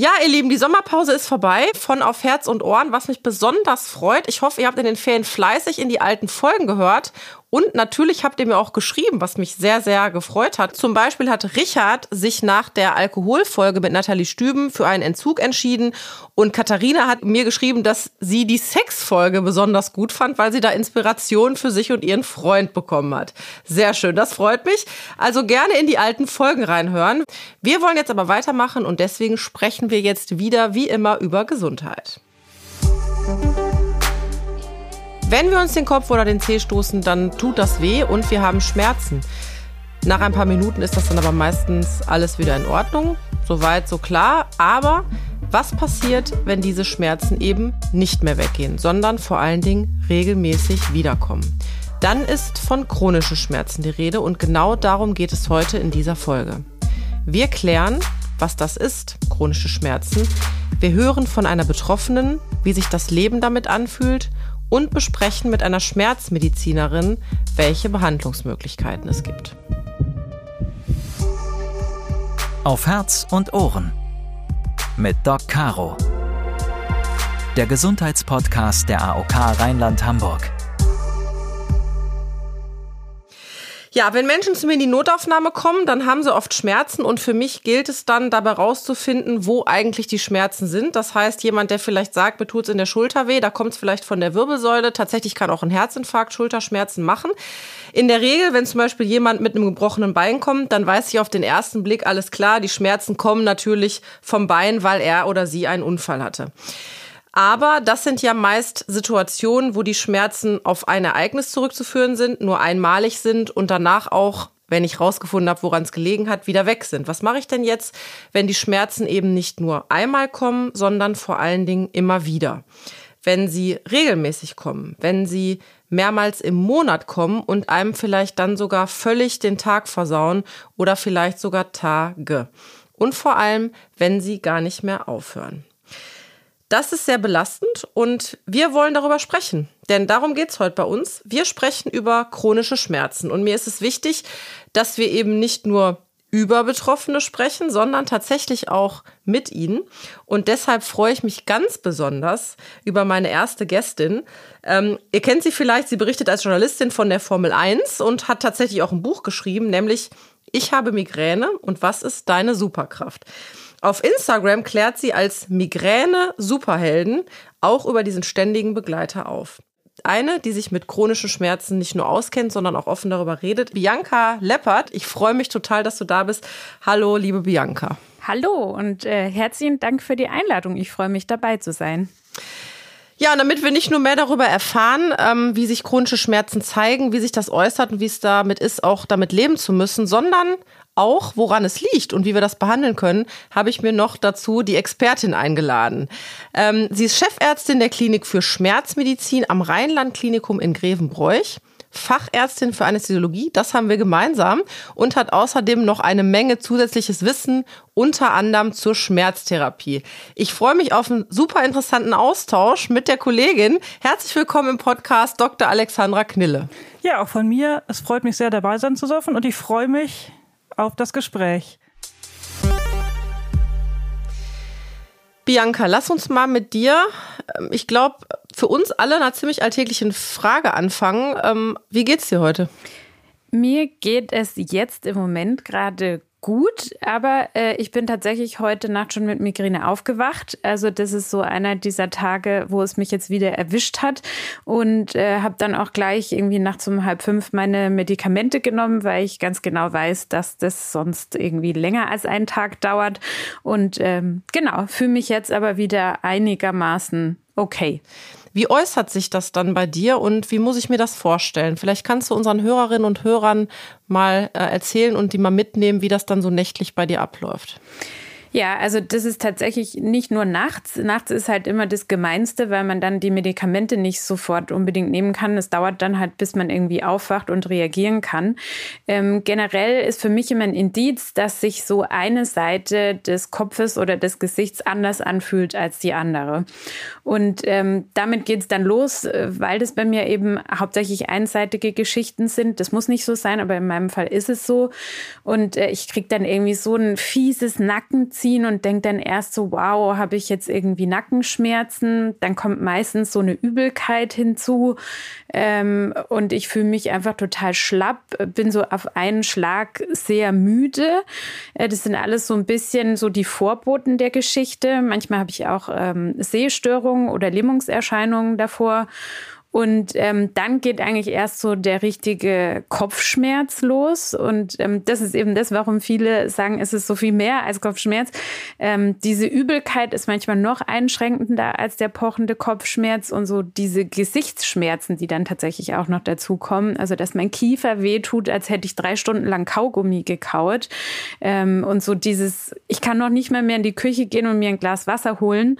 Ja, ihr Lieben, die Sommerpause ist vorbei. Von auf Herz und Ohren, was mich besonders freut. Ich hoffe, ihr habt in den Ferien fleißig in die alten Folgen gehört und natürlich habt ihr mir auch geschrieben, was mich sehr, sehr gefreut hat. Zum Beispiel hat Richard sich nach der Alkoholfolge mit Nathalie Stüben für einen Entzug entschieden. Und Katharina hat mir geschrieben, dass sie die Sexfolge besonders gut fand, weil sie da Inspiration für sich und ihren Freund bekommen hat. Sehr schön, das freut mich. Also gerne in die alten Folgen reinhören. Wir wollen jetzt aber weitermachen und deswegen sprechen wir jetzt wieder wie immer über Gesundheit. Wenn wir uns den Kopf oder den Zeh stoßen, dann tut das weh und wir haben Schmerzen. Nach ein paar Minuten ist das dann aber meistens alles wieder in Ordnung. Soweit, so klar. Aber was passiert, wenn diese Schmerzen eben nicht mehr weggehen, sondern vor allen Dingen regelmäßig wiederkommen? Dann ist von chronischen Schmerzen die Rede und genau darum geht es heute in dieser Folge. Wir klären, was das ist, chronische Schmerzen. Wir hören von einer Betroffenen, wie sich das Leben damit anfühlt und besprechen mit einer Schmerzmedizinerin, welche Behandlungsmöglichkeiten es gibt. Auf Herz und Ohren mit Doc Caro. Der Gesundheitspodcast der AOK Rheinland-Hamburg. Ja, wenn Menschen zu mir in die Notaufnahme kommen, dann haben sie oft Schmerzen und für mich gilt es dann dabei rauszufinden, wo eigentlich die Schmerzen sind. Das heißt, jemand, der vielleicht sagt, mir tut's in der Schulter weh, da kommt es vielleicht von der Wirbelsäule. Tatsächlich kann auch ein Herzinfarkt Schulterschmerzen machen. In der Regel, wenn zum Beispiel jemand mit einem gebrochenen Bein kommt, dann weiß ich auf den ersten Blick alles klar, die Schmerzen kommen natürlich vom Bein, weil er oder sie einen Unfall hatte. Aber das sind ja meist Situationen, wo die Schmerzen auf ein Ereignis zurückzuführen sind, nur einmalig sind und danach auch, wenn ich rausgefunden habe, woran es gelegen hat, wieder weg sind. Was mache ich denn jetzt, wenn die Schmerzen eben nicht nur einmal kommen, sondern vor allen Dingen immer wieder? Wenn sie regelmäßig kommen, wenn sie mehrmals im Monat kommen und einem vielleicht dann sogar völlig den Tag versauen oder vielleicht sogar Tage. Und vor allem, wenn sie gar nicht mehr aufhören. Das ist sehr belastend und wir wollen darüber sprechen. Denn darum geht's heute bei uns. Wir sprechen über chronische Schmerzen. Und mir ist es wichtig, dass wir eben nicht nur über Betroffene sprechen, sondern tatsächlich auch mit ihnen. Und deshalb freue ich mich ganz besonders über meine erste Gästin. Ähm, ihr kennt sie vielleicht, sie berichtet als Journalistin von der Formel 1 und hat tatsächlich auch ein Buch geschrieben, nämlich Ich habe Migräne und was ist deine Superkraft? Auf Instagram klärt sie als Migräne-Superhelden auch über diesen ständigen Begleiter auf. Eine, die sich mit chronischen Schmerzen nicht nur auskennt, sondern auch offen darüber redet. Bianca Leppert, ich freue mich total, dass du da bist. Hallo, liebe Bianca. Hallo und äh, herzlichen Dank für die Einladung. Ich freue mich dabei zu sein. Ja, und damit wir nicht nur mehr darüber erfahren, ähm, wie sich chronische Schmerzen zeigen, wie sich das äußert und wie es damit ist, auch damit leben zu müssen, sondern auch, woran es liegt und wie wir das behandeln können, habe ich mir noch dazu die Expertin eingeladen. Ähm, sie ist Chefärztin der Klinik für Schmerzmedizin am Rheinland-Klinikum in Grevenbroich. Fachärztin für Anästhesiologie, das haben wir gemeinsam und hat außerdem noch eine Menge zusätzliches Wissen, unter anderem zur Schmerztherapie. Ich freue mich auf einen super interessanten Austausch mit der Kollegin. Herzlich willkommen im Podcast Dr. Alexandra Knille. Ja, auch von mir. Es freut mich sehr, dabei sein zu dürfen und ich freue mich, auf das Gespräch. Bianca, lass uns mal mit dir, ähm, ich glaube, für uns alle einer ziemlich alltäglichen Frage anfangen. Ähm, wie geht's dir heute? Mir geht es jetzt im Moment gerade gut, aber äh, ich bin tatsächlich heute Nacht schon mit Migräne aufgewacht. Also das ist so einer dieser Tage, wo es mich jetzt wieder erwischt hat und äh, habe dann auch gleich irgendwie nachts um halb fünf meine Medikamente genommen, weil ich ganz genau weiß, dass das sonst irgendwie länger als einen Tag dauert. Und ähm, genau, fühle mich jetzt aber wieder einigermaßen okay. Wie äußert sich das dann bei dir und wie muss ich mir das vorstellen? Vielleicht kannst du unseren Hörerinnen und Hörern mal äh, erzählen und die mal mitnehmen, wie das dann so nächtlich bei dir abläuft. Ja, also das ist tatsächlich nicht nur nachts. Nachts ist halt immer das Gemeinste, weil man dann die Medikamente nicht sofort unbedingt nehmen kann. Es dauert dann halt, bis man irgendwie aufwacht und reagieren kann. Ähm, generell ist für mich immer ein Indiz, dass sich so eine Seite des Kopfes oder des Gesichts anders anfühlt als die andere. Und ähm, damit geht's dann los, äh, weil das bei mir eben hauptsächlich einseitige Geschichten sind. Das muss nicht so sein, aber in meinem Fall ist es so. Und äh, ich krieg dann irgendwie so ein fieses Nacken ziehen und denke dann erst so, wow, habe ich jetzt irgendwie Nackenschmerzen? Dann kommt meistens so eine Übelkeit hinzu ähm, und ich fühle mich einfach total schlapp, bin so auf einen Schlag sehr müde. Äh, das sind alles so ein bisschen so die Vorboten der Geschichte. Manchmal habe ich auch ähm, Sehstörungen oder Lähmungserscheinungen davor. Und ähm, dann geht eigentlich erst so der richtige Kopfschmerz los. Und ähm, das ist eben das, warum viele sagen, es ist so viel mehr als Kopfschmerz. Ähm, diese Übelkeit ist manchmal noch einschränkender als der pochende Kopfschmerz und so diese Gesichtsschmerzen, die dann tatsächlich auch noch dazukommen. Also, dass mein Kiefer wehtut, als hätte ich drei Stunden lang Kaugummi gekaut. Ähm, und so dieses, ich kann noch nicht mehr mehr in die Küche gehen und mir ein Glas Wasser holen.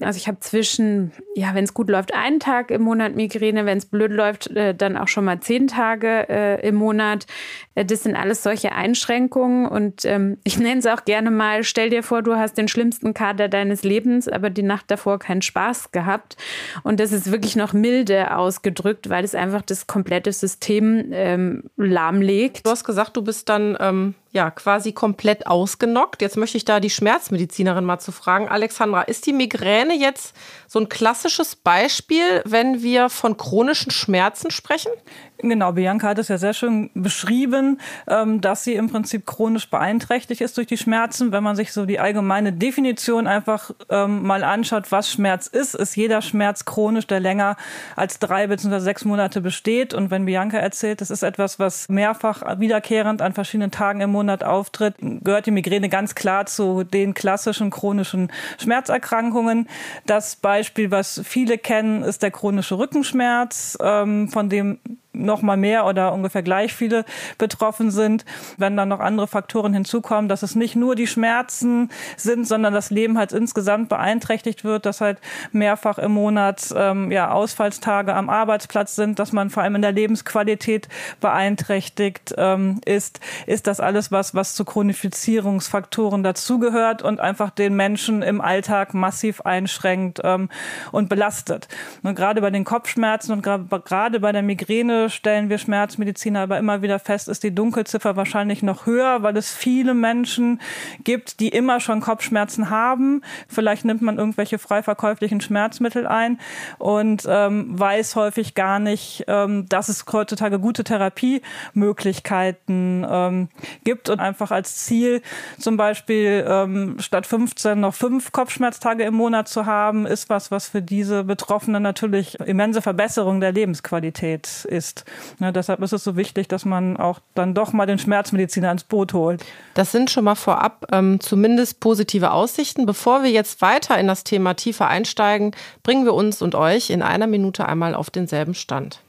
Also ich habe zwischen, ja, wenn es gut läuft, einen Tag im Monat Migräne, wenn es blöd läuft, äh, dann auch schon mal zehn Tage äh, im Monat. Äh, das sind alles solche Einschränkungen und ähm, ich nenne es auch gerne mal, stell dir vor, du hast den schlimmsten Kater deines Lebens, aber die Nacht davor keinen Spaß gehabt. Und das ist wirklich noch milde ausgedrückt, weil es einfach das komplette System ähm, lahmlegt. Du hast gesagt, du bist dann ähm, ja quasi komplett ausgenockt. Jetzt möchte ich da die Schmerzmedizinerin mal zu fragen. Alexandra, ist die Migräne jetzt so ein klassisches Beispiel, wenn wir von chronischen Schmerzen sprechen? Genau, Bianca hat es ja sehr schön beschrieben, ähm, dass sie im Prinzip chronisch beeinträchtigt ist durch die Schmerzen. Wenn man sich so die allgemeine Definition einfach ähm, mal anschaut, was Schmerz ist, ist jeder Schmerz chronisch, der länger als drei bzw. sechs Monate besteht. Und wenn Bianca erzählt, das ist etwas, was mehrfach wiederkehrend an verschiedenen Tagen im Monat auftritt, gehört die Migräne ganz klar zu den klassischen chronischen Schmerzerkrankungen. Das Beispiel, was viele kennen, ist der chronische Rückenschmerz, ähm, von dem noch mal mehr oder ungefähr gleich viele betroffen sind. Wenn dann noch andere Faktoren hinzukommen, dass es nicht nur die Schmerzen sind, sondern das Leben halt insgesamt beeinträchtigt wird, dass halt mehrfach im Monat ähm, ja, Ausfallstage am Arbeitsplatz sind, dass man vor allem in der Lebensqualität beeinträchtigt ähm, ist, ist das alles was, was zu Chronifizierungsfaktoren dazugehört und einfach den Menschen im Alltag massiv einschränkt ähm, und belastet. Und gerade bei den Kopfschmerzen und gerade bei der Migräne stellen wir Schmerzmediziner aber immer wieder fest, ist die Dunkelziffer wahrscheinlich noch höher, weil es viele Menschen gibt, die immer schon Kopfschmerzen haben. Vielleicht nimmt man irgendwelche frei verkäuflichen Schmerzmittel ein und ähm, weiß häufig gar nicht, ähm, dass es heutzutage gute Therapiemöglichkeiten ähm, gibt und einfach als Ziel zum Beispiel ähm, statt 15 noch fünf Kopfschmerztage im Monat zu haben, ist was, was für diese Betroffenen natürlich immense Verbesserung der Lebensqualität ist ist. Ja, deshalb ist es so wichtig, dass man auch dann doch mal den Schmerzmediziner ins Boot holt. Das sind schon mal vorab ähm, zumindest positive Aussichten. Bevor wir jetzt weiter in das Thema tiefer einsteigen, bringen wir uns und euch in einer Minute einmal auf denselben Stand.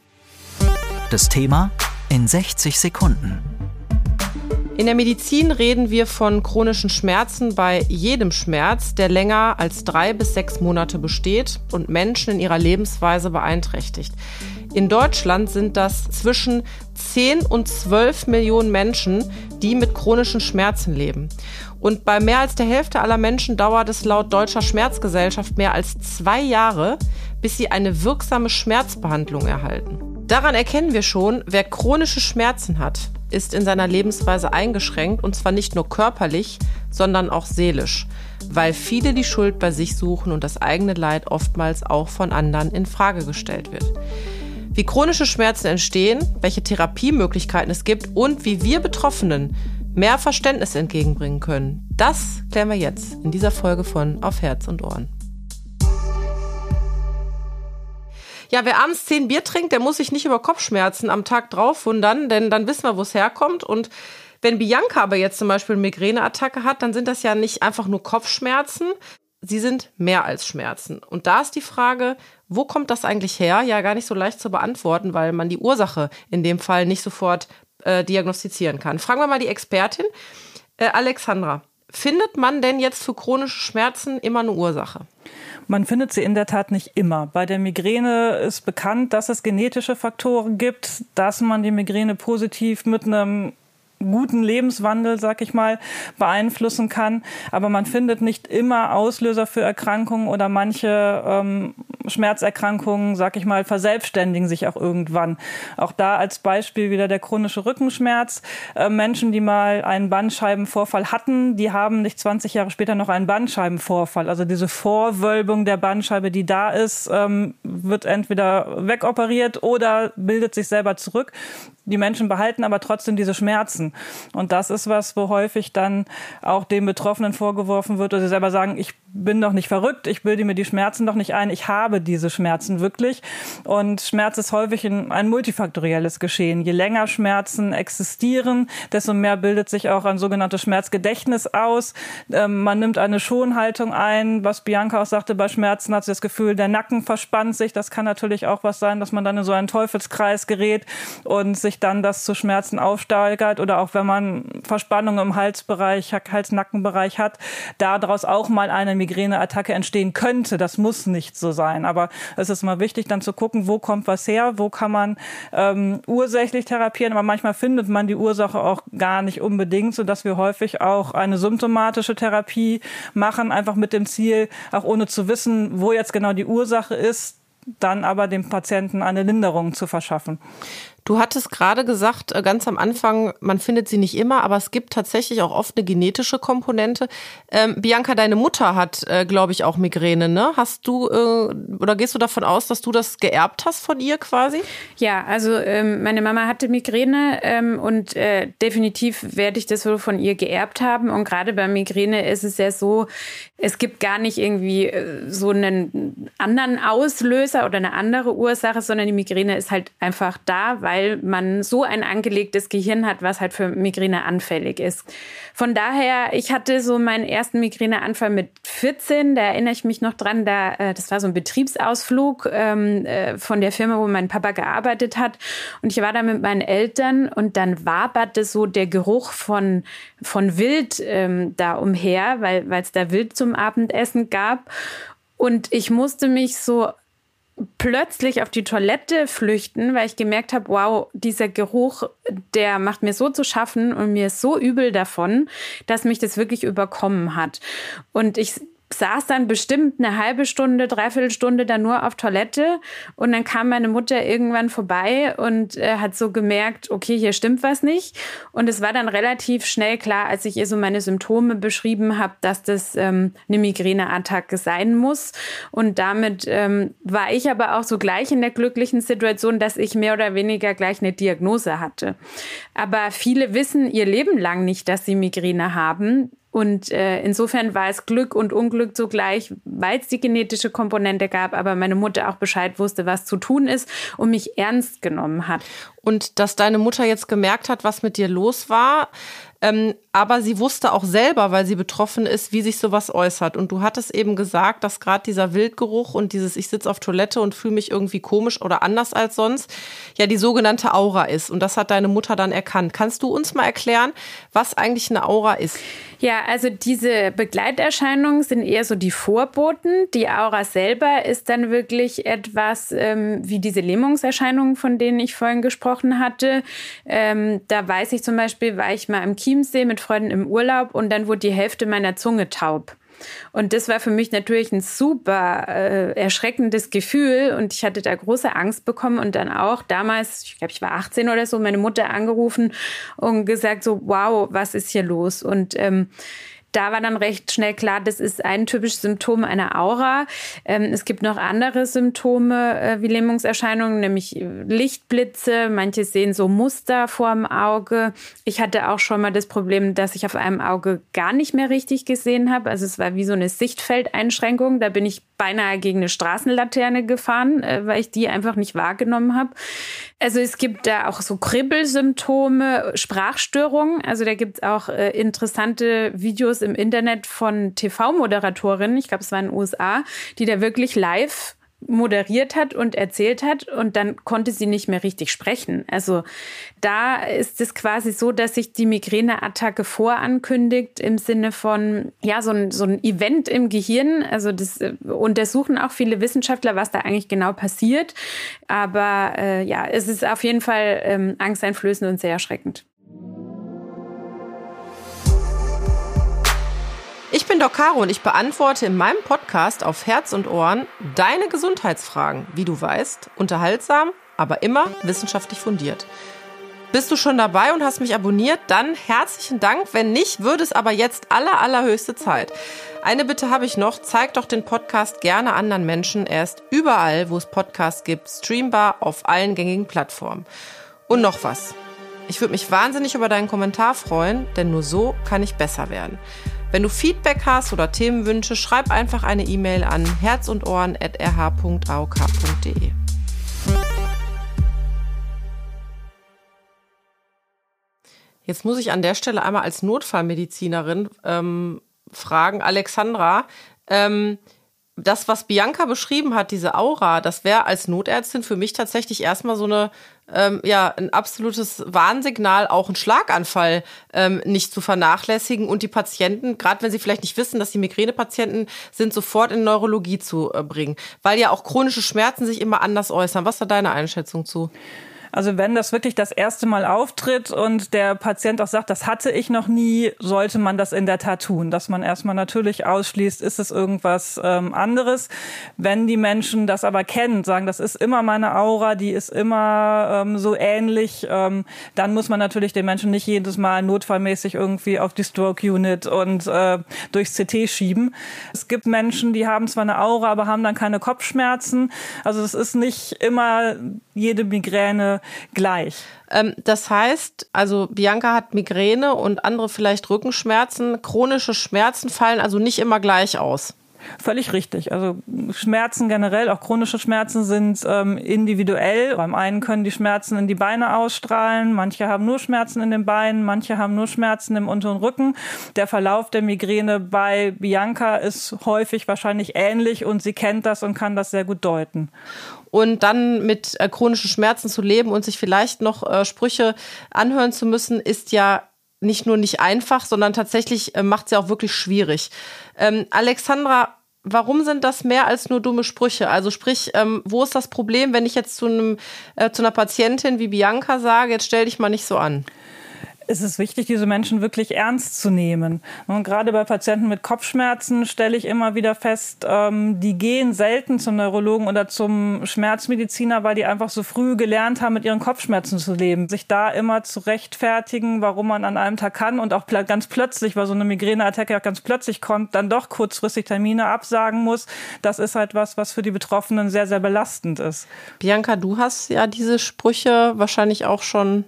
Das Thema in 60 Sekunden. In der Medizin reden wir von chronischen Schmerzen bei jedem Schmerz, der länger als drei bis sechs Monate besteht und Menschen in ihrer Lebensweise beeinträchtigt. In Deutschland sind das zwischen 10 und 12 Millionen Menschen, die mit chronischen Schmerzen leben. Und bei mehr als der Hälfte aller Menschen dauert es laut Deutscher Schmerzgesellschaft mehr als zwei Jahre, bis sie eine wirksame Schmerzbehandlung erhalten. Daran erkennen wir schon, wer chronische Schmerzen hat, ist in seiner Lebensweise eingeschränkt und zwar nicht nur körperlich, sondern auch seelisch, weil viele die Schuld bei sich suchen und das eigene Leid oftmals auch von anderen in Frage gestellt wird. Wie chronische Schmerzen entstehen, welche Therapiemöglichkeiten es gibt und wie wir Betroffenen mehr Verständnis entgegenbringen können, das klären wir jetzt in dieser Folge von Auf Herz und Ohren. Ja, wer abends zehn Bier trinkt, der muss sich nicht über Kopfschmerzen am Tag drauf wundern, denn dann wissen wir, wo es herkommt. Und wenn Bianca aber jetzt zum Beispiel eine Migräneattacke hat, dann sind das ja nicht einfach nur Kopfschmerzen, sie sind mehr als Schmerzen. Und da ist die Frage, wo kommt das eigentlich her? Ja, gar nicht so leicht zu beantworten, weil man die Ursache in dem Fall nicht sofort äh, diagnostizieren kann. Fragen wir mal die Expertin, äh, Alexandra. Findet man denn jetzt für chronische Schmerzen immer eine Ursache? Man findet sie in der Tat nicht immer. Bei der Migräne ist bekannt, dass es genetische Faktoren gibt, dass man die Migräne positiv mit einem guten Lebenswandel, sag ich mal, beeinflussen kann. Aber man findet nicht immer Auslöser für Erkrankungen oder manche ähm, Schmerzerkrankungen, sag ich mal, verselbstständigen sich auch irgendwann. Auch da als Beispiel wieder der chronische Rückenschmerz. Äh, Menschen, die mal einen Bandscheibenvorfall hatten, die haben nicht 20 Jahre später noch einen Bandscheibenvorfall. Also diese Vorwölbung der Bandscheibe, die da ist, ähm, wird entweder wegoperiert oder bildet sich selber zurück. Die Menschen behalten aber trotzdem diese Schmerzen. Und das ist was, wo häufig dann auch den Betroffenen vorgeworfen wird, oder sie selber sagen, ich bin doch nicht verrückt, ich bilde mir die Schmerzen doch nicht ein, ich habe diese Schmerzen wirklich. Und Schmerz ist häufig ein multifaktorielles Geschehen. Je länger Schmerzen existieren, desto mehr bildet sich auch ein sogenanntes Schmerzgedächtnis aus. Ähm, man nimmt eine Schonhaltung ein. Was Bianca auch sagte, bei Schmerzen hat sie das Gefühl, der Nacken verspannt sich. Das kann natürlich auch was sein, dass man dann in so einen Teufelskreis gerät und sich dann das zu Schmerzen aufsteigert. Oder auch wenn man Verspannung im Halsbereich, Hals-Nackenbereich hat, daraus auch mal eine Migräneattacke entstehen könnte. Das muss nicht so sein. Aber es ist mal wichtig, dann zu gucken, wo kommt was her, wo kann man ähm, ursächlich therapieren. Aber manchmal findet man die Ursache auch gar nicht unbedingt, sodass wir häufig auch eine symptomatische Therapie machen, einfach mit dem Ziel, auch ohne zu wissen, wo jetzt genau die Ursache ist, dann aber dem Patienten eine Linderung zu verschaffen. Du hattest gerade gesagt, äh, ganz am Anfang, man findet sie nicht immer, aber es gibt tatsächlich auch oft eine genetische Komponente. Ähm, Bianca, deine Mutter hat, äh, glaube ich, auch Migräne, ne? Hast du äh, oder gehst du davon aus, dass du das geerbt hast von ihr quasi? Ja, also ähm, meine Mama hatte Migräne ähm, und äh, definitiv werde ich das wohl von ihr geerbt haben. Und gerade bei Migräne ist es ja so, es gibt gar nicht irgendwie äh, so einen anderen Auslöser oder eine andere Ursache, sondern die Migräne ist halt einfach da, weil weil man so ein angelegtes Gehirn hat, was halt für Migräne anfällig ist. Von daher, ich hatte so meinen ersten Migräneanfall mit 14, da erinnere ich mich noch dran, da, äh, das war so ein Betriebsausflug ähm, äh, von der Firma, wo mein Papa gearbeitet hat. Und ich war da mit meinen Eltern und dann waberte so der Geruch von, von Wild ähm, da umher, weil es da Wild zum Abendessen gab. Und ich musste mich so plötzlich auf die Toilette flüchten, weil ich gemerkt habe, wow, dieser Geruch, der macht mir so zu schaffen und mir ist so übel davon, dass mich das wirklich überkommen hat. Und ich saß dann bestimmt eine halbe Stunde, dreiviertel Stunde da nur auf Toilette und dann kam meine Mutter irgendwann vorbei und äh, hat so gemerkt, okay, hier stimmt was nicht. Und es war dann relativ schnell klar, als ich ihr so meine Symptome beschrieben habe, dass das ähm, eine Migräneattacke sein muss. Und damit ähm, war ich aber auch so gleich in der glücklichen Situation, dass ich mehr oder weniger gleich eine Diagnose hatte. Aber viele wissen ihr Leben lang nicht, dass sie Migräne haben. Und äh, insofern war es Glück und Unglück zugleich, weil es die genetische Komponente gab, aber meine Mutter auch Bescheid wusste, was zu tun ist und mich ernst genommen hat. Und dass deine Mutter jetzt gemerkt hat, was mit dir los war, ähm, aber sie wusste auch selber, weil sie betroffen ist, wie sich sowas äußert. Und du hattest eben gesagt, dass gerade dieser Wildgeruch und dieses Ich sitze auf Toilette und fühle mich irgendwie komisch oder anders als sonst, ja die sogenannte Aura ist. Und das hat deine Mutter dann erkannt. Kannst du uns mal erklären, was eigentlich eine Aura ist? Ja, also diese Begleiterscheinungen sind eher so die Vorboten. Die Aura selber ist dann wirklich etwas ähm, wie diese Lähmungserscheinungen, von denen ich vorhin gesprochen hatte. Ähm, da weiß ich zum Beispiel, war ich mal im Chiemsee mit Freunden im Urlaub und dann wurde die Hälfte meiner Zunge taub. Und das war für mich natürlich ein super äh, erschreckendes Gefühl und ich hatte da große Angst bekommen und dann auch damals, ich glaube, ich war 18 oder so, meine Mutter angerufen und gesagt so, wow, was ist hier los? Und ähm, da war dann recht schnell klar, das ist ein typisches Symptom einer Aura. Ähm, es gibt noch andere Symptome äh, wie Lähmungserscheinungen, nämlich Lichtblitze. Manche sehen so Muster vorm Auge. Ich hatte auch schon mal das Problem, dass ich auf einem Auge gar nicht mehr richtig gesehen habe. Also es war wie so eine Sichtfeldeinschränkung. Da bin ich beinahe gegen eine Straßenlaterne gefahren, äh, weil ich die einfach nicht wahrgenommen habe. Also es gibt da auch so Kribbelsymptome, Sprachstörungen. Also da gibt es auch äh, interessante Videos im Internet von TV-Moderatorinnen, ich glaube, es war in den USA, die da wirklich live moderiert hat und erzählt hat und dann konnte sie nicht mehr richtig sprechen. Also da ist es quasi so, dass sich die Migräneattacke vorankündigt im Sinne von, ja, so ein, so ein Event im Gehirn. Also das äh, untersuchen auch viele Wissenschaftler, was da eigentlich genau passiert. Aber äh, ja, es ist auf jeden Fall ähm, angsteinflößend und sehr erschreckend. Ich bin Doc Caro und ich beantworte in meinem Podcast auf Herz und Ohren deine Gesundheitsfragen, wie du weißt, unterhaltsam, aber immer wissenschaftlich fundiert. Bist du schon dabei und hast mich abonniert? Dann herzlichen Dank. Wenn nicht, würde es aber jetzt aller, allerhöchste Zeit. Eine Bitte habe ich noch. Zeig doch den Podcast gerne anderen Menschen. Er ist überall, wo es Podcasts gibt, streambar auf allen gängigen Plattformen. Und noch was. Ich würde mich wahnsinnig über deinen Kommentar freuen, denn nur so kann ich besser werden. Wenn du Feedback hast oder Themenwünsche, schreib einfach eine E-Mail an herzundohren.rh.auk.de. Jetzt muss ich an der Stelle einmal als Notfallmedizinerin ähm, fragen, Alexandra, ähm, das, was Bianca beschrieben hat, diese Aura, das wäre als Notärztin für mich tatsächlich erstmal so eine, ähm, ja, ein absolutes Warnsignal, auch ein Schlaganfall ähm, nicht zu vernachlässigen und die Patienten, gerade wenn sie vielleicht nicht wissen, dass die Migränepatienten sind, sofort in Neurologie zu äh, bringen, weil ja auch chronische Schmerzen sich immer anders äußern. Was ist da deine Einschätzung zu? Also wenn das wirklich das erste Mal auftritt und der Patient auch sagt, das hatte ich noch nie, sollte man das in der Tat tun. Dass man erstmal natürlich ausschließt, ist es irgendwas ähm, anderes. Wenn die Menschen das aber kennen, sagen, das ist immer meine Aura, die ist immer ähm, so ähnlich, ähm, dann muss man natürlich den Menschen nicht jedes Mal notfallmäßig irgendwie auf die Stroke Unit und äh, durchs CT schieben. Es gibt Menschen, die haben zwar eine Aura, aber haben dann keine Kopfschmerzen. Also es ist nicht immer jede Migräne gleich. Ähm, das heißt, also Bianca hat Migräne und andere vielleicht Rückenschmerzen. Chronische Schmerzen fallen also nicht immer gleich aus. Völlig richtig. Also Schmerzen generell, auch chronische Schmerzen sind ähm, individuell. Beim einen können die Schmerzen in die Beine ausstrahlen, manche haben nur Schmerzen in den Beinen, manche haben nur Schmerzen im unteren Rücken. Der Verlauf der Migräne bei Bianca ist häufig wahrscheinlich ähnlich und sie kennt das und kann das sehr gut deuten und dann mit äh, chronischen Schmerzen zu leben und sich vielleicht noch äh, Sprüche anhören zu müssen, ist ja nicht nur nicht einfach, sondern tatsächlich äh, macht ja auch wirklich schwierig. Ähm, Alexandra, warum sind das mehr als nur dumme Sprüche? Also sprich, ähm, wo ist das Problem, wenn ich jetzt zu, einem, äh, zu einer Patientin wie Bianca sage, jetzt stell dich mal nicht so an? Ist es wichtig, diese Menschen wirklich ernst zu nehmen. Und gerade bei Patienten mit Kopfschmerzen stelle ich immer wieder fest, ähm, die gehen selten zum Neurologen oder zum Schmerzmediziner, weil die einfach so früh gelernt haben, mit ihren Kopfschmerzen zu leben. Sich da immer zu rechtfertigen, warum man an einem Tag kann und auch ganz plötzlich, weil so eine Migräneattacke auch ganz plötzlich kommt, dann doch kurzfristig Termine absagen muss, das ist halt was, was für die Betroffenen sehr, sehr belastend ist. Bianca, du hast ja diese Sprüche wahrscheinlich auch schon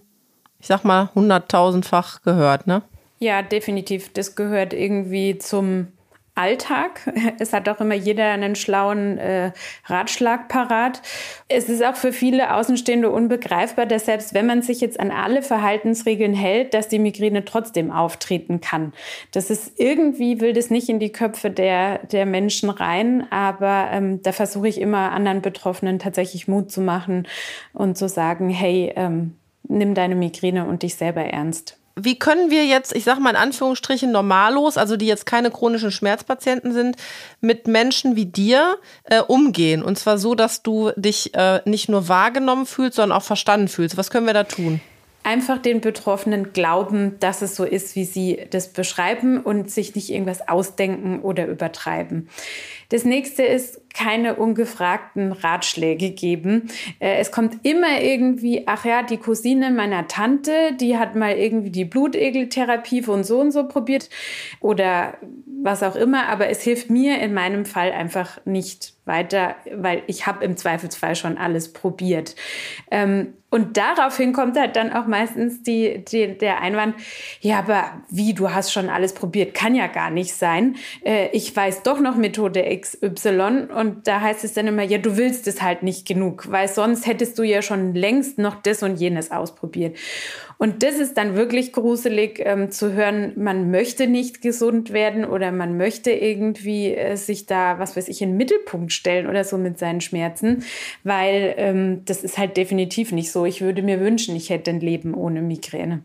ich sag mal, hunderttausendfach gehört, ne? Ja, definitiv. Das gehört irgendwie zum Alltag. Es hat auch immer jeder einen schlauen äh, Ratschlag parat. Es ist auch für viele Außenstehende unbegreifbar, dass selbst wenn man sich jetzt an alle Verhaltensregeln hält, dass die Migräne trotzdem auftreten kann. Das ist irgendwie, will das nicht in die Köpfe der, der Menschen rein, aber ähm, da versuche ich immer anderen Betroffenen tatsächlich Mut zu machen und zu sagen, hey, ähm, nimm deine Migräne und dich selber ernst. Wie können wir jetzt, ich sage mal in Anführungsstrichen, normallos, also die jetzt keine chronischen Schmerzpatienten sind, mit Menschen wie dir äh, umgehen? Und zwar so, dass du dich äh, nicht nur wahrgenommen fühlst, sondern auch verstanden fühlst. Was können wir da tun? Einfach den Betroffenen glauben, dass es so ist, wie sie das beschreiben und sich nicht irgendwas ausdenken oder übertreiben. Das nächste ist, keine ungefragten Ratschläge geben. Äh, es kommt immer irgendwie, ach ja, die Cousine meiner Tante, die hat mal irgendwie die Blutegeltherapie von so und so probiert oder was auch immer, aber es hilft mir in meinem Fall einfach nicht weiter, weil ich habe im Zweifelsfall schon alles probiert. Ähm, und daraufhin kommt halt dann auch meistens die, die, der Einwand, ja, aber wie, du hast schon alles probiert, kann ja gar nicht sein. Äh, ich weiß doch noch Methode XY und da heißt es dann immer, ja, du willst es halt nicht genug, weil sonst hättest du ja schon längst noch das und jenes ausprobiert. Und das ist dann wirklich gruselig ähm, zu hören, man möchte nicht gesund werden oder man möchte irgendwie äh, sich da, was weiß ich, in den Mittelpunkt stellen oder so mit seinen Schmerzen, weil ähm, das ist halt definitiv nicht so. Ich würde mir wünschen, ich hätte ein Leben ohne Migräne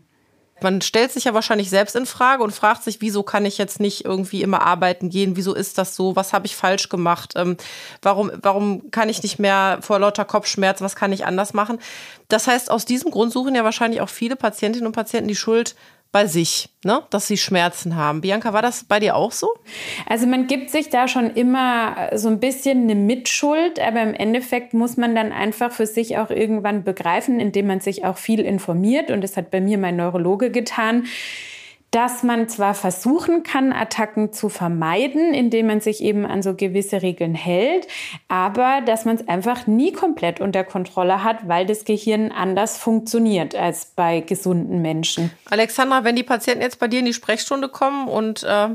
man stellt sich ja wahrscheinlich selbst in Frage und fragt sich, wieso kann ich jetzt nicht irgendwie immer arbeiten gehen? Wieso ist das so? Was habe ich falsch gemacht? Ähm, warum, warum kann ich nicht mehr vor lauter Kopfschmerz? Was kann ich anders machen? Das heißt, aus diesem Grund suchen ja wahrscheinlich auch viele Patientinnen und Patienten die Schuld bei sich, ne? dass sie Schmerzen haben. Bianca, war das bei dir auch so? Also man gibt sich da schon immer so ein bisschen eine Mitschuld, aber im Endeffekt muss man dann einfach für sich auch irgendwann begreifen, indem man sich auch viel informiert. Und das hat bei mir mein Neurologe getan dass man zwar versuchen kann, Attacken zu vermeiden, indem man sich eben an so gewisse Regeln hält, aber dass man es einfach nie komplett unter Kontrolle hat, weil das Gehirn anders funktioniert als bei gesunden Menschen. Alexandra, wenn die Patienten jetzt bei dir in die Sprechstunde kommen und äh,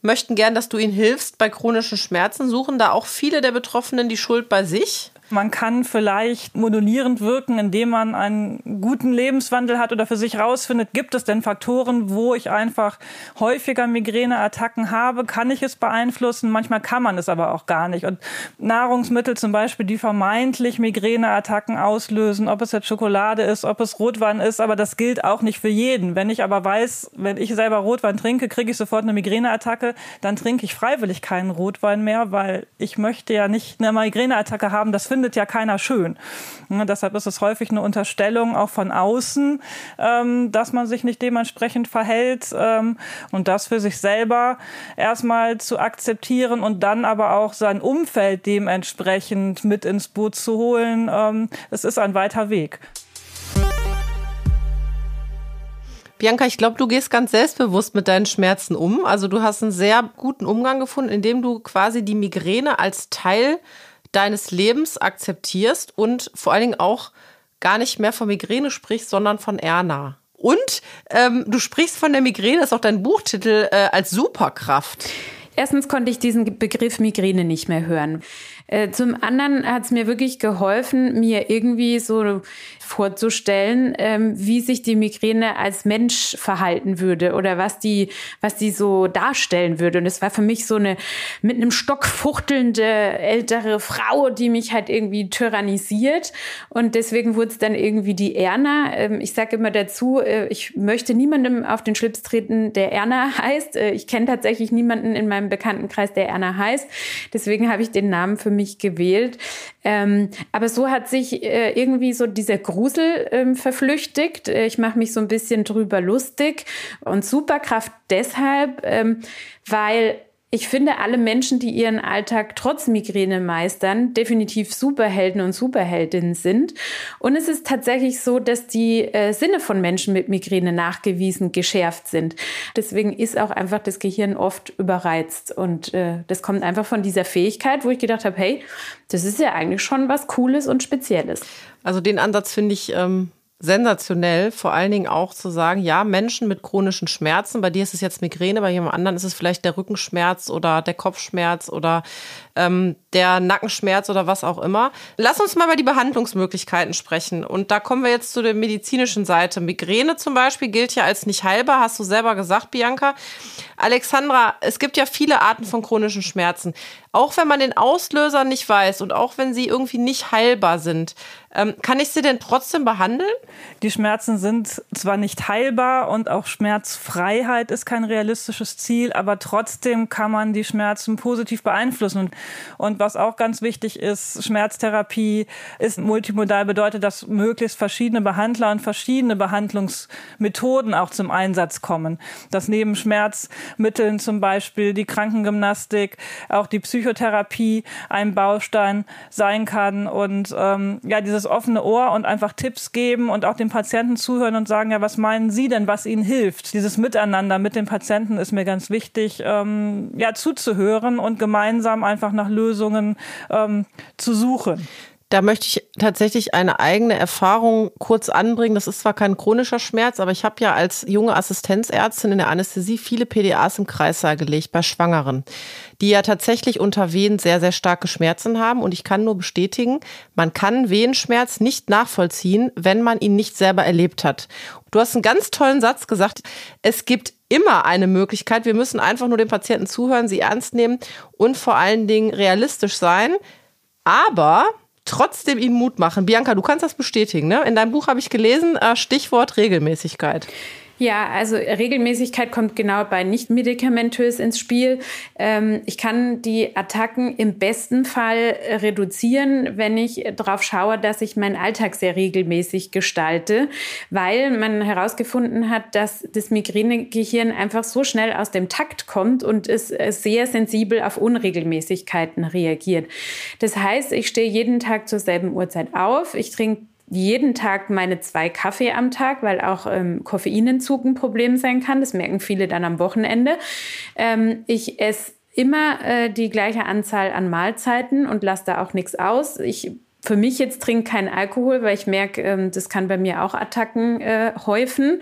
möchten gern, dass du ihnen hilfst bei chronischen Schmerzen, suchen da auch viele der Betroffenen die Schuld bei sich? Man kann vielleicht modulierend wirken, indem man einen guten Lebenswandel hat oder für sich rausfindet, gibt es denn Faktoren, wo ich einfach häufiger Migräneattacken habe? Kann ich es beeinflussen? Manchmal kann man es aber auch gar nicht. Und Nahrungsmittel zum Beispiel, die vermeintlich Migräneattacken auslösen, ob es jetzt Schokolade ist, ob es Rotwein ist, aber das gilt auch nicht für jeden. Wenn ich aber weiß, wenn ich selber Rotwein trinke, kriege ich sofort eine Migräneattacke, dann trinke ich freiwillig keinen Rotwein mehr, weil ich möchte ja nicht eine Migräneattacke haben. Das finde findet ja keiner schön. Ja, deshalb ist es häufig eine Unterstellung auch von außen, ähm, dass man sich nicht dementsprechend verhält ähm, und das für sich selber erstmal zu akzeptieren und dann aber auch sein Umfeld dementsprechend mit ins Boot zu holen. Ähm, es ist ein weiter Weg. Bianca, ich glaube, du gehst ganz selbstbewusst mit deinen Schmerzen um. Also du hast einen sehr guten Umgang gefunden, indem du quasi die Migräne als Teil deines Lebens akzeptierst und vor allen Dingen auch gar nicht mehr von Migräne sprichst, sondern von Erna. Und ähm, du sprichst von der Migräne, das ist auch dein Buchtitel, äh, als Superkraft. Erstens konnte ich diesen Begriff Migräne nicht mehr hören. Äh, zum anderen hat es mir wirklich geholfen, mir irgendwie so vorzustellen, ähm, wie sich die Migräne als Mensch verhalten würde oder was die, was die so darstellen würde. Und es war für mich so eine mit einem Stock fuchtelnde ältere Frau, die mich halt irgendwie tyrannisiert. Und deswegen wurde es dann irgendwie die Erna. Ähm, ich sage immer dazu, äh, ich möchte niemandem auf den Schlips treten, der Erna heißt. Äh, ich kenne tatsächlich niemanden in meinem Bekanntenkreis, der Erna heißt. Deswegen habe ich den Namen für mich gewählt. Ähm, aber so hat sich äh, irgendwie so dieser Grusel ähm, verflüchtigt. Äh, ich mache mich so ein bisschen drüber lustig und Superkraft deshalb, ähm, weil ich finde, alle Menschen, die ihren Alltag trotz Migräne meistern, definitiv Superhelden und Superheldinnen sind. Und es ist tatsächlich so, dass die äh, Sinne von Menschen mit Migräne nachgewiesen geschärft sind. Deswegen ist auch einfach das Gehirn oft überreizt. Und äh, das kommt einfach von dieser Fähigkeit, wo ich gedacht habe, hey, das ist ja eigentlich schon was Cooles und Spezielles. Also den Ansatz finde ich ähm, sensationell, vor allen Dingen auch zu sagen, ja, Menschen mit chronischen Schmerzen, bei dir ist es jetzt Migräne, bei jemand anderen ist es vielleicht der Rückenschmerz oder der Kopfschmerz oder ähm, der Nackenschmerz oder was auch immer. Lass uns mal über die Behandlungsmöglichkeiten sprechen. Und da kommen wir jetzt zu der medizinischen Seite. Migräne zum Beispiel gilt ja als nicht heilbar, hast du selber gesagt, Bianca. Alexandra, es gibt ja viele Arten von chronischen Schmerzen. Auch wenn man den Auslöser nicht weiß und auch wenn sie irgendwie nicht heilbar sind, ähm, kann ich sie denn trotzdem behandeln? Die Schmerzen sind zwar nicht heilbar und auch Schmerzfreiheit ist kein realistisches Ziel, aber trotzdem kann man die Schmerzen positiv beeinflussen. Und, und was auch ganz wichtig ist, Schmerztherapie ist multimodal, bedeutet, dass möglichst verschiedene Behandler und verschiedene Behandlungsmethoden auch zum Einsatz kommen. Dass neben Schmerzmitteln zum Beispiel die Krankengymnastik, auch die Psychotherapie ein Baustein sein kann und ähm, ja, dieses offene Ohr und einfach Tipps geben und auch dem Patienten zuhören und sagen, ja, was meinen Sie denn, was Ihnen hilft? Dieses Miteinander mit dem Patienten ist mir ganz wichtig, ähm, ja, zuzuhören und gemeinsam einfach nach Lösungen ähm, zu suchen. Da möchte ich tatsächlich eine eigene Erfahrung kurz anbringen. Das ist zwar kein chronischer Schmerz, aber ich habe ja als junge Assistenzärztin in der Anästhesie viele PDAs im Kreissaal gelegt bei Schwangeren, die ja tatsächlich unter Wehen sehr, sehr starke Schmerzen haben. Und ich kann nur bestätigen, man kann Wehenschmerz nicht nachvollziehen, wenn man ihn nicht selber erlebt hat. Du hast einen ganz tollen Satz gesagt. Es gibt immer eine Möglichkeit. Wir müssen einfach nur den Patienten zuhören, sie ernst nehmen und vor allen Dingen realistisch sein. Aber trotzdem ihnen Mut machen. Bianca, du kannst das bestätigen, ne? In deinem Buch habe ich gelesen, äh, Stichwort Regelmäßigkeit. Ja, also Regelmäßigkeit kommt genau bei nicht medikamentös ins Spiel. Ähm, ich kann die Attacken im besten Fall reduzieren, wenn ich darauf schaue, dass ich meinen Alltag sehr regelmäßig gestalte, weil man herausgefunden hat, dass das Migränegehirn einfach so schnell aus dem Takt kommt und es sehr sensibel auf Unregelmäßigkeiten reagiert. Das heißt, ich stehe jeden Tag zur selben Uhrzeit auf, ich trinke jeden Tag meine zwei Kaffee am Tag, weil auch ähm, Koffeinentzug ein Problem sein kann. Das merken viele dann am Wochenende. Ähm, ich esse immer äh, die gleiche Anzahl an Mahlzeiten und lasse da auch nichts aus. Ich für mich jetzt trinke keinen Alkohol, weil ich merke, ähm, das kann bei mir auch Attacken äh, häufen.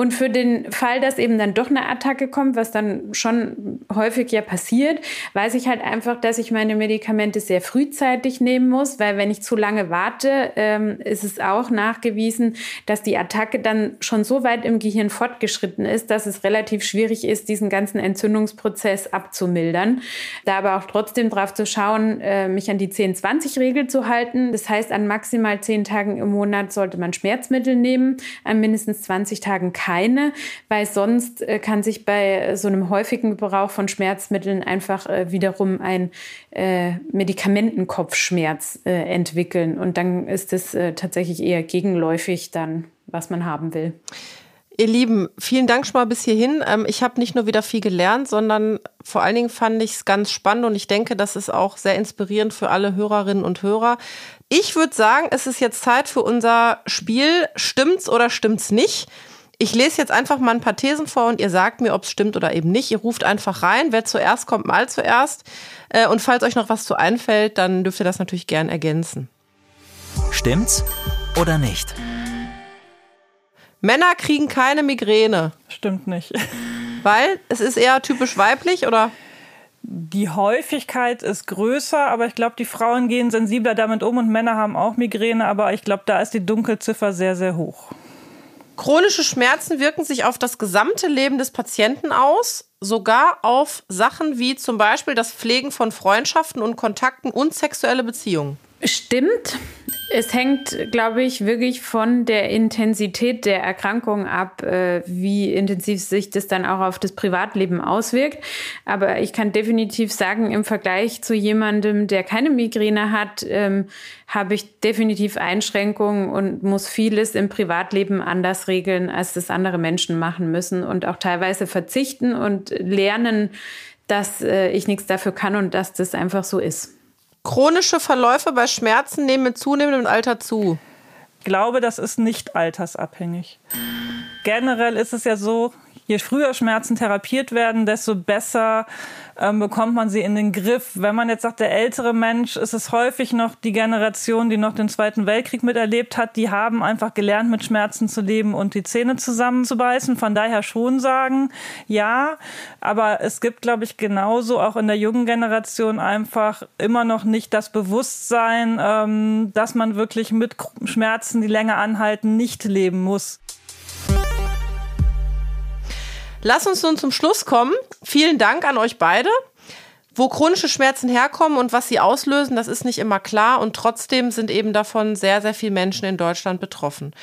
Und für den Fall, dass eben dann doch eine Attacke kommt, was dann schon häufig ja passiert, weiß ich halt einfach, dass ich meine Medikamente sehr frühzeitig nehmen muss, weil wenn ich zu lange warte, ähm, ist es auch nachgewiesen, dass die Attacke dann schon so weit im Gehirn fortgeschritten ist, dass es relativ schwierig ist, diesen ganzen Entzündungsprozess abzumildern. Da aber auch trotzdem drauf zu schauen, äh, mich an die 10-20-Regel zu halten. Das heißt, an maximal 10 Tagen im Monat sollte man Schmerzmittel nehmen, an mindestens 20 Tagen keine keine, weil sonst äh, kann sich bei so einem häufigen Gebrauch von Schmerzmitteln einfach äh, wiederum ein äh, Medikamentenkopfschmerz äh, entwickeln. Und dann ist es äh, tatsächlich eher gegenläufig dann, was man haben will. Ihr Lieben, vielen Dank schon mal bis hierhin. Ähm, ich habe nicht nur wieder viel gelernt, sondern vor allen Dingen fand ich es ganz spannend und ich denke, das ist auch sehr inspirierend für alle Hörerinnen und Hörer. Ich würde sagen, es ist jetzt Zeit für unser Spiel. Stimmt's oder stimmt's nicht? Ich lese jetzt einfach mal ein paar Thesen vor und ihr sagt mir, ob es stimmt oder eben nicht. Ihr ruft einfach rein. Wer zuerst kommt, mal zuerst. Äh, und falls euch noch was zu einfällt, dann dürft ihr das natürlich gern ergänzen. Stimmt's oder nicht? Männer kriegen keine Migräne. Stimmt nicht. Weil es ist eher typisch weiblich oder? Die Häufigkeit ist größer, aber ich glaube, die Frauen gehen sensibler damit um und Männer haben auch Migräne, aber ich glaube, da ist die Dunkelziffer sehr, sehr hoch. Chronische Schmerzen wirken sich auf das gesamte Leben des Patienten aus, sogar auf Sachen wie zum Beispiel das Pflegen von Freundschaften und Kontakten und sexuelle Beziehungen. Stimmt. Es hängt, glaube ich, wirklich von der Intensität der Erkrankung ab, äh, wie intensiv sich das dann auch auf das Privatleben auswirkt. Aber ich kann definitiv sagen, im Vergleich zu jemandem, der keine Migräne hat, ähm, habe ich definitiv Einschränkungen und muss vieles im Privatleben anders regeln, als das andere Menschen machen müssen und auch teilweise verzichten und lernen, dass äh, ich nichts dafür kann und dass das einfach so ist. Chronische Verläufe bei Schmerzen nehmen mit zunehmendem Alter zu. Ich glaube, das ist nicht altersabhängig. Generell ist es ja so, je früher Schmerzen therapiert werden, desto besser ähm, bekommt man sie in den Griff. Wenn man jetzt sagt, der ältere Mensch, ist es häufig noch die Generation, die noch den Zweiten Weltkrieg miterlebt hat, die haben einfach gelernt, mit Schmerzen zu leben und die Zähne zusammenzubeißen. Von daher schon sagen, ja, aber es gibt, glaube ich, genauso auch in der jungen Generation einfach immer noch nicht das Bewusstsein, ähm, dass man wirklich mit Schmerzen, die länger anhalten, nicht leben muss. Lass uns nun zum Schluss kommen. Vielen Dank an euch beide. Wo chronische Schmerzen herkommen und was sie auslösen, das ist nicht immer klar und trotzdem sind eben davon sehr, sehr viele Menschen in Deutschland betroffen.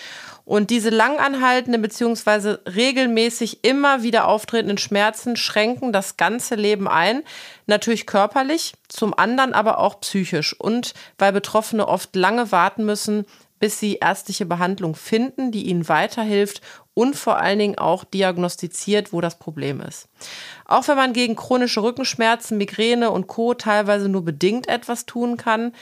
Und diese langanhaltenden bzw. regelmäßig immer wieder auftretenden Schmerzen schränken das ganze Leben ein. Natürlich körperlich, zum anderen aber auch psychisch. Und weil Betroffene oft lange warten müssen, bis sie ärztliche Behandlung finden, die ihnen weiterhilft und vor allen Dingen auch diagnostiziert, wo das Problem ist. Auch wenn man gegen chronische Rückenschmerzen, Migräne und Co. teilweise nur bedingt etwas tun kann,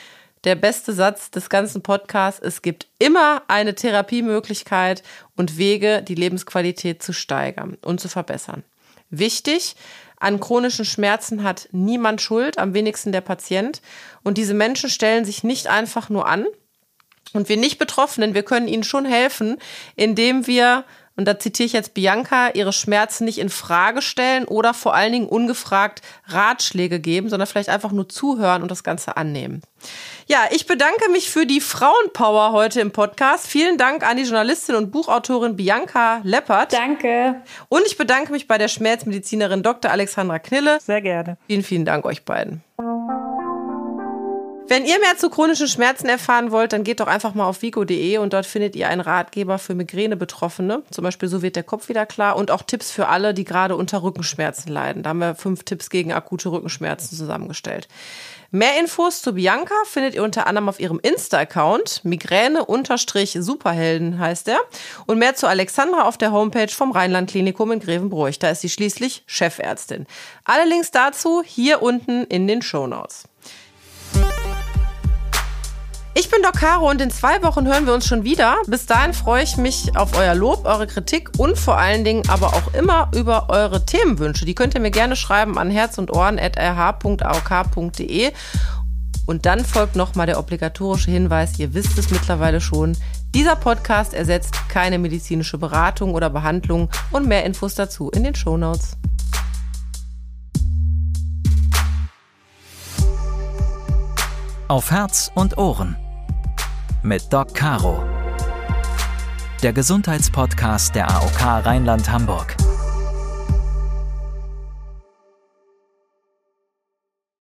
der beste Satz des ganzen Podcasts, es gibt immer eine Therapiemöglichkeit und Wege, die Lebensqualität zu steigern und zu verbessern. Wichtig, an chronischen Schmerzen hat niemand Schuld, am wenigsten der Patient. Und diese Menschen stellen sich nicht einfach nur an, und wir nicht Betroffenen, wir können ihnen schon helfen, indem wir, und da zitiere ich jetzt Bianca, ihre Schmerzen nicht in Frage stellen oder vor allen Dingen ungefragt Ratschläge geben, sondern vielleicht einfach nur zuhören und das Ganze annehmen. Ja, ich bedanke mich für die Frauenpower heute im Podcast. Vielen Dank an die Journalistin und Buchautorin Bianca Leppert. Danke. Und ich bedanke mich bei der Schmerzmedizinerin Dr. Alexandra Knille. Sehr gerne. Vielen, vielen Dank euch beiden. Wenn ihr mehr zu chronischen Schmerzen erfahren wollt, dann geht doch einfach mal auf vigo.de und dort findet ihr einen Ratgeber für Migräne-Betroffene. Zum Beispiel so wird der Kopf wieder klar und auch Tipps für alle, die gerade unter Rückenschmerzen leiden. Da haben wir fünf Tipps gegen akute Rückenschmerzen zusammengestellt. Mehr Infos zu Bianca findet ihr unter anderem auf ihrem Insta-Account. Migräne-Superhelden heißt er. Und mehr zu Alexandra auf der Homepage vom Rheinland-Klinikum in Grevenbroich. Da ist sie schließlich Chefärztin. Alle Links dazu hier unten in den Show Notes. Ich bin Doc Caro und in zwei Wochen hören wir uns schon wieder. Bis dahin freue ich mich auf euer Lob, eure Kritik und vor allen Dingen aber auch immer über eure Themenwünsche. Die könnt ihr mir gerne schreiben an herz und ohren.rh.aok.de. Und dann folgt nochmal der obligatorische Hinweis, ihr wisst es mittlerweile schon, dieser Podcast ersetzt keine medizinische Beratung oder Behandlung und mehr Infos dazu in den Shownotes. Auf Herz und Ohren mit Doc Caro. Der Gesundheitspodcast der AOK Rheinland-Hamburg.